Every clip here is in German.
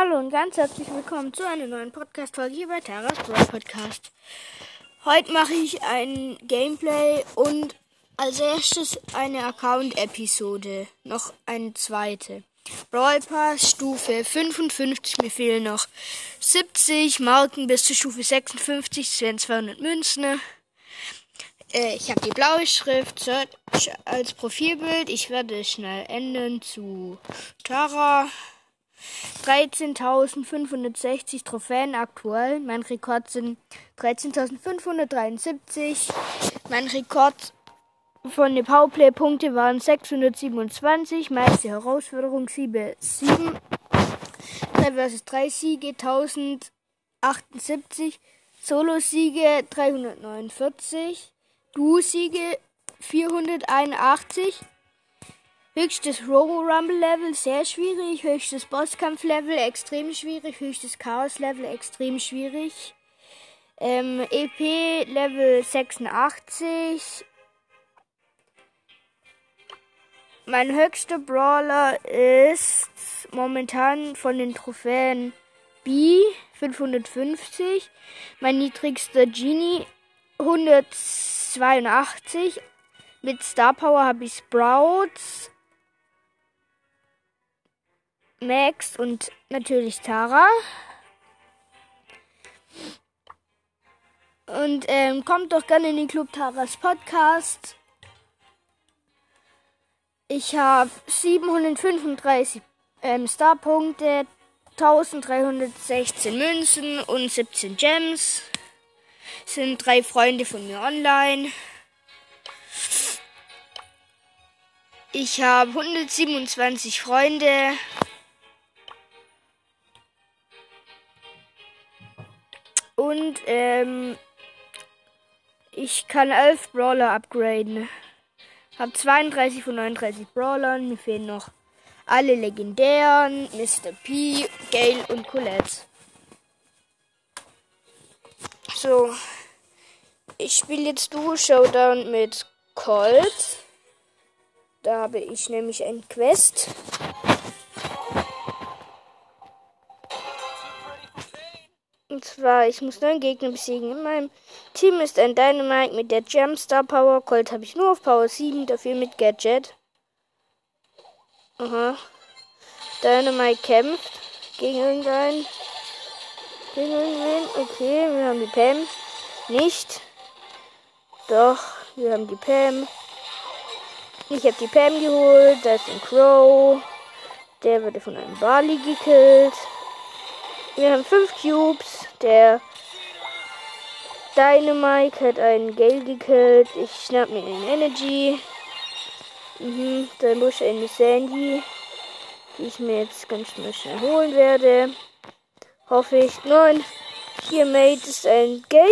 hallo und ganz herzlich willkommen zu einer neuen Podcast-Folge hier bei Taras Brawl Podcast. Heute mache ich ein Gameplay und als erstes eine Account-Episode. Noch eine zweite. Brawl Pass Stufe 55, mir fehlen noch 70 Marken bis zur Stufe 56, das wären 200 Münzen. Äh, ich habe die blaue Schrift Search als Profilbild. Ich werde schnell ändern zu Tara. 13.560 Trophäen aktuell. Mein Rekord sind 13.573. Mein Rekord von den Powerplay-Punkte waren 627. Meiste Herausforderung 7. 7. 3 vs 3 Siege 1078. Solo-Siege 349. Duo-Siege 481. Höchstes Robo Rumble Level sehr schwierig, höchstes Bosskampf Level extrem schwierig, höchstes Chaos Level extrem schwierig. Ähm, EP Level 86. Mein höchster Brawler ist momentan von den Trophäen B 550. Mein niedrigster Genie 182. Mit Star Power habe ich Sprouts Max und natürlich Tara. Und ähm, kommt doch gerne in den Club Taras Podcast. Ich habe 735 ähm, Starpunkte, 1316 Münzen und 17 Gems. Sind drei Freunde von mir online. Ich habe 127 Freunde. Und ähm, ich kann 11 Brawler upgraden. Hab 32 von 39 Brawlern. Mir fehlen noch alle legendären. Mr. P, Gale und Colette. So. Ich spiele jetzt Duo Showdown mit Colt. Da habe ich nämlich ein Quest. Und zwar, ich muss neun Gegner besiegen. In meinem Team ist ein Dynamite mit der Gemstar Power. Colt habe ich nur auf Power 7, dafür mit Gadget. Aha. Dynamite kämpft gegen irgendeinen. Gegen irgendwen. Okay, wir haben die Pam. Nicht. Doch, wir haben die Pam. Ich habe die Pam geholt. Da ist ein Crow. Der wurde von einem Bali gekillt. Wir haben fünf Cubes. Der Dynamite hat einen Gale gekillt. Ich schnapp mir den Energy. Mhm, dann muss eine Sandy, die ich mir jetzt ganz schnell holen werde. Hoffe ich. Nein, hier Mate ist ein Gale.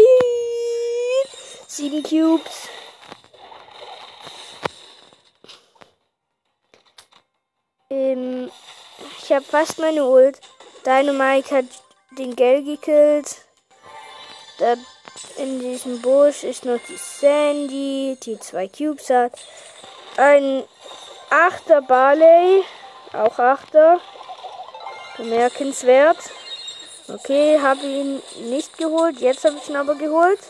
Sieben Cubes. Ähm, ich habe fast meine Ult. Dynamite hat den Gel gekillt. Da in diesem Busch ist noch die Sandy, die zwei Cubes hat. Ein achter Barley, auch achter. Bemerkenswert. Okay, habe ihn nicht geholt. Jetzt habe ich ihn aber geholt.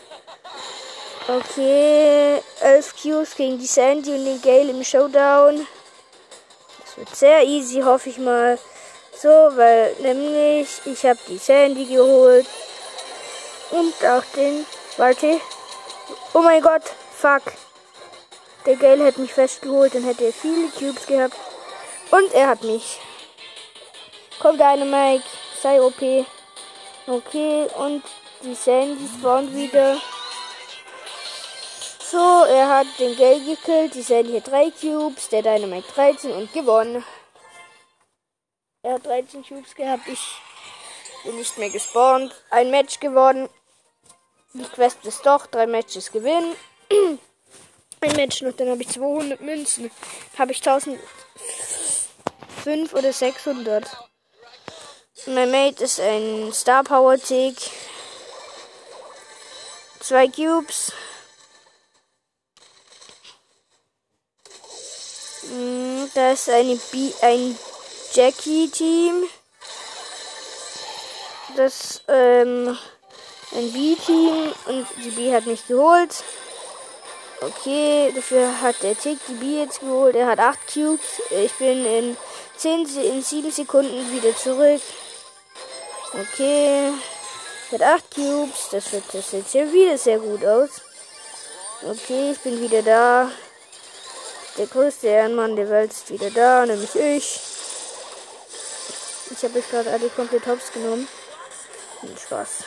Okay, 11 Cubes gegen die Sandy und den Gale im Showdown. Das wird sehr easy, hoffe ich mal. So, weil nämlich ich habe die Sandy geholt und auch den. Warte. Oh mein Gott, fuck. Der Gale hat mich festgeholt, dann hätte viele Cubes gehabt. Und er hat mich. Komm, deine Mike, sei OP. Okay, und die Sandy spawnt wieder. So, er hat den Gale gekillt, die Sandy hat 3 Cubes, der Dynamite 13 und gewonnen. Er hat 13 Cubes gehabt. Ich bin nicht mehr gespawnt. Ein Match geworden. Die Quest ist doch. Drei Matches gewinnen. Ein Match noch. Dann habe ich 200 Münzen. Habe ich 1005 oder 600. Mein Mate ist ein Star Power Tick. Zwei Cubes. Hm, da ist eine B ein Jackie-Team. das ähm, ein B-Team und die B hat mich geholt. Okay, dafür hat der Tick die B jetzt geholt. Er hat 8 Cubes. Ich bin in 10, in 7 Sekunden wieder zurück. Okay. Er hat 8 Cubes. Das wird das jetzt hier wieder sehr gut aus. Okay, ich bin wieder da. Der größte Ehrenmann der Welt ist wieder da, nämlich ich. Ich habe euch gerade alle komplett hops genommen. Spaß.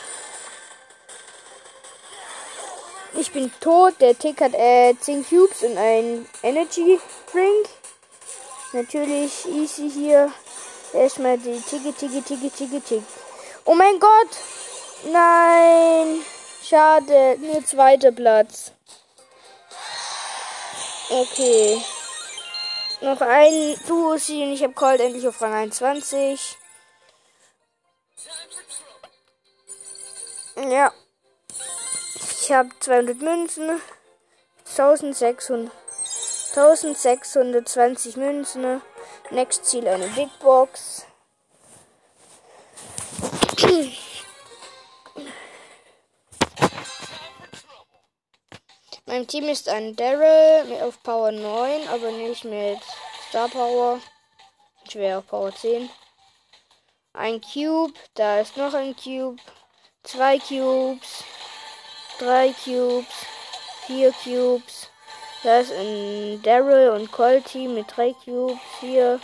Ich bin tot. Der Tick hat äh, 10 Cubes und ein Energy Drink. Natürlich easy hier. Erstmal die Tigge, Tigge, Tigge, Tigge, Tigge. Oh mein Gott! Nein! Schade, nur zweiter Platz. Okay. Noch ein Duo-Sieg und ich habe Cold endlich auf Rang 21. Ja. Ich habe 200 Münzen, 1600, 1620 Münzen. Next Ziel eine Big Box. Mein Team ist ein Daryl auf Power 9, aber nicht mit Star Power. Ich wäre auf Power 10. Ein Cube, da ist noch ein Cube. Zwei Cubes drei Cubes, vier Cubes. Da ist ein Daryl und Colty mit drei Cubes. Hier,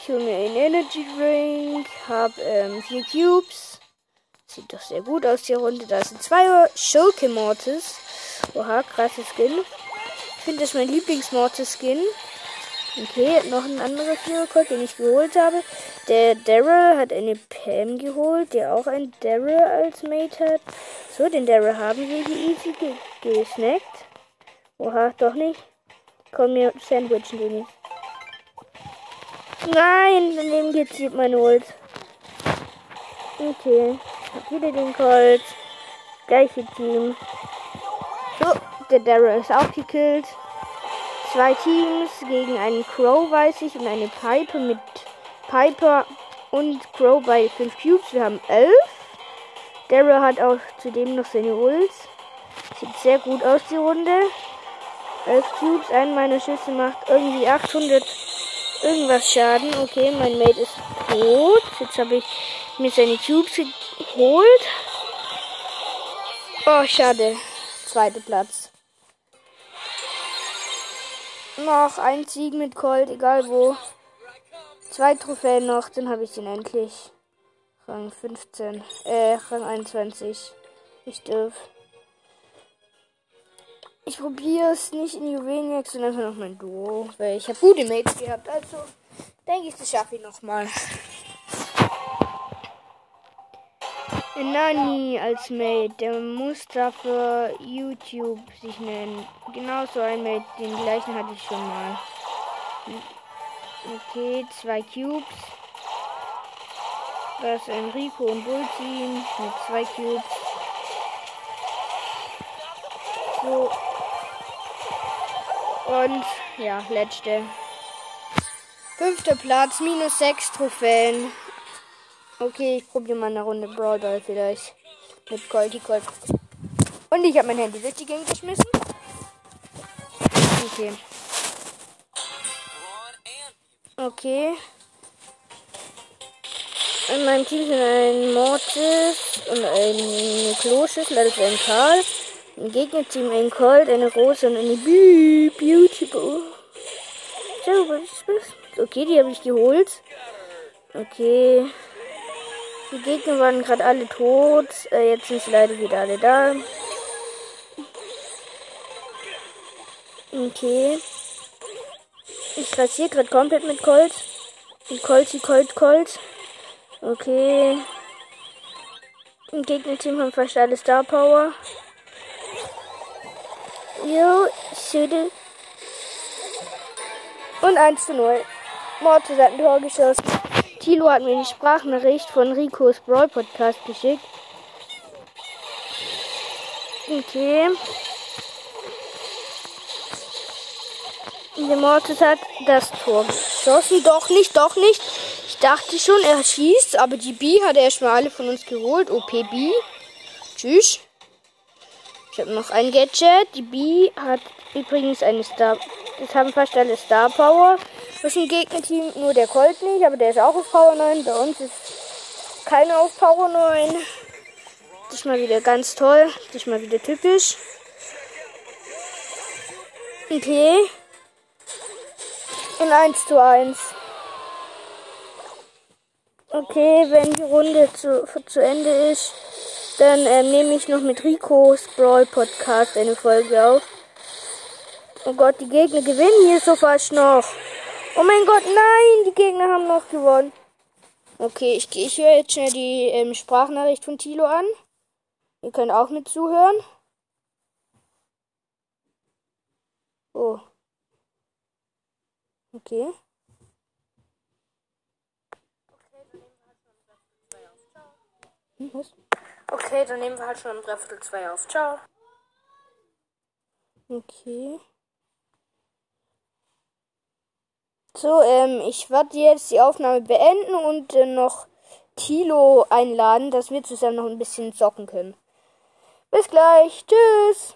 ich hole mir einen Energy Drink, hab ähm, Cubes. Sieht doch sehr gut aus, die Runde. Da sind zwei Schurke Mortis. Oha, krasses Skin. Ich finde das mein Lieblings-Mortis-Skin. Okay, noch ein anderer Vierercode, den ich geholt habe. Der Daryl hat eine Pam geholt, der auch ein Daryl als Mate hat. So, den Daryl haben wir hier easy ge gesnackt. Oha, doch nicht. Komm, mir sandwichen den nicht. Nein, daneben gezielt mein Ult. Okay, hab wieder den Colt. Gleiche Team. So, der Daryl ist auch gekillt zwei Teams gegen einen Crow, weiß ich, und eine Piper mit Piper und Crow bei 5 Cubes. Wir haben 11. Daryl hat auch zudem noch seine Ults. Sieht sehr gut aus, die Runde. 11 Cubes, ein meiner Schüsse macht irgendwie 800 irgendwas Schaden. Okay, mein Mate ist tot. Jetzt habe ich mir seine Cubes geholt. Oh, schade. Zweiter Platz. Noch ein Sieg mit Colt, egal wo. Zwei Trophäen noch, dann habe ich den endlich. Rang 15. Äh, Rang 21. Ich dürf. Ich probiere es nicht in Juweliak, sondern einfach noch mein Duo. Weil ich habe gute Mates gehabt. Also denke ich, das schaffe ich nochmal. Nani als Mate, der muss dafür YouTube sich nennen. Genauso ein Mate, den gleichen hatte ich schon mal. Okay, zwei Cubes. Das ist Enrico und Bullteam mit zwei Cubes. So. Und ja, letzte. Fünfter Platz, minus sechs Trophäen. Okay, ich probiere mal eine Runde Brawl Ball vielleicht. Mit Colty Colt. Und ich habe mein Handy durch die Gegend geschmissen. Okay. Okay. In meinem Team sind ein Mortis und eine Kloschüssel, also ein Karl. Im Gegnerteam ein Colt, eine Rose und eine Be Beautiful. So, was ist das? Okay, die habe ich geholt. Okay. Die Gegner waren gerade alle tot. Äh, jetzt sind sie leider wieder alle da. Okay. Ich rasiere gerade komplett mit Colt. Mit Colti, Colt, Colt. Okay. Im Gegnerteam haben fast alle Star Power. Jo, Schüttel. Und 1 zu 0. Mortis hat ein Tor geschossen. Tilo hat mir die Sprachnachricht von Ricos Brawl Podcast geschickt. Okay. Der Mortis hat das Tor geschossen. Doch nicht, doch nicht. Ich dachte schon, er schießt, aber die B hat er erstmal alle von uns geholt. OPB. Tschüss. Ich habe noch ein Gadget. Die B hat übrigens eine Star. Das haben fast alle Star Power. Was im Gegnerteam nur der Colt nicht, aber der ist auch auf Power 9. Bei uns ist keiner auf Power 9. Das ist mal wieder ganz toll. Das ist mal wieder typisch. Okay. In 1 zu 1. Okay, wenn die Runde zu, zu Ende ist, dann ähm, nehme ich noch mit Rico's Brawl Podcast eine Folge auf. Oh Gott, die Gegner gewinnen hier so fast noch. Oh mein Gott, nein, die Gegner haben noch gewonnen. Okay, ich, ich höre jetzt schnell die ähm, Sprachnachricht von Tilo an. Ihr könnt auch mit zuhören. Oh. Okay. Hm, was? Okay, dann nehmen wir halt schon um Dreiviertel zwei auf. Ciao. Okay. So, ähm, ich werde jetzt die Aufnahme beenden und äh, noch Tilo einladen, dass wir zusammen noch ein bisschen zocken können. Bis gleich. Tschüss.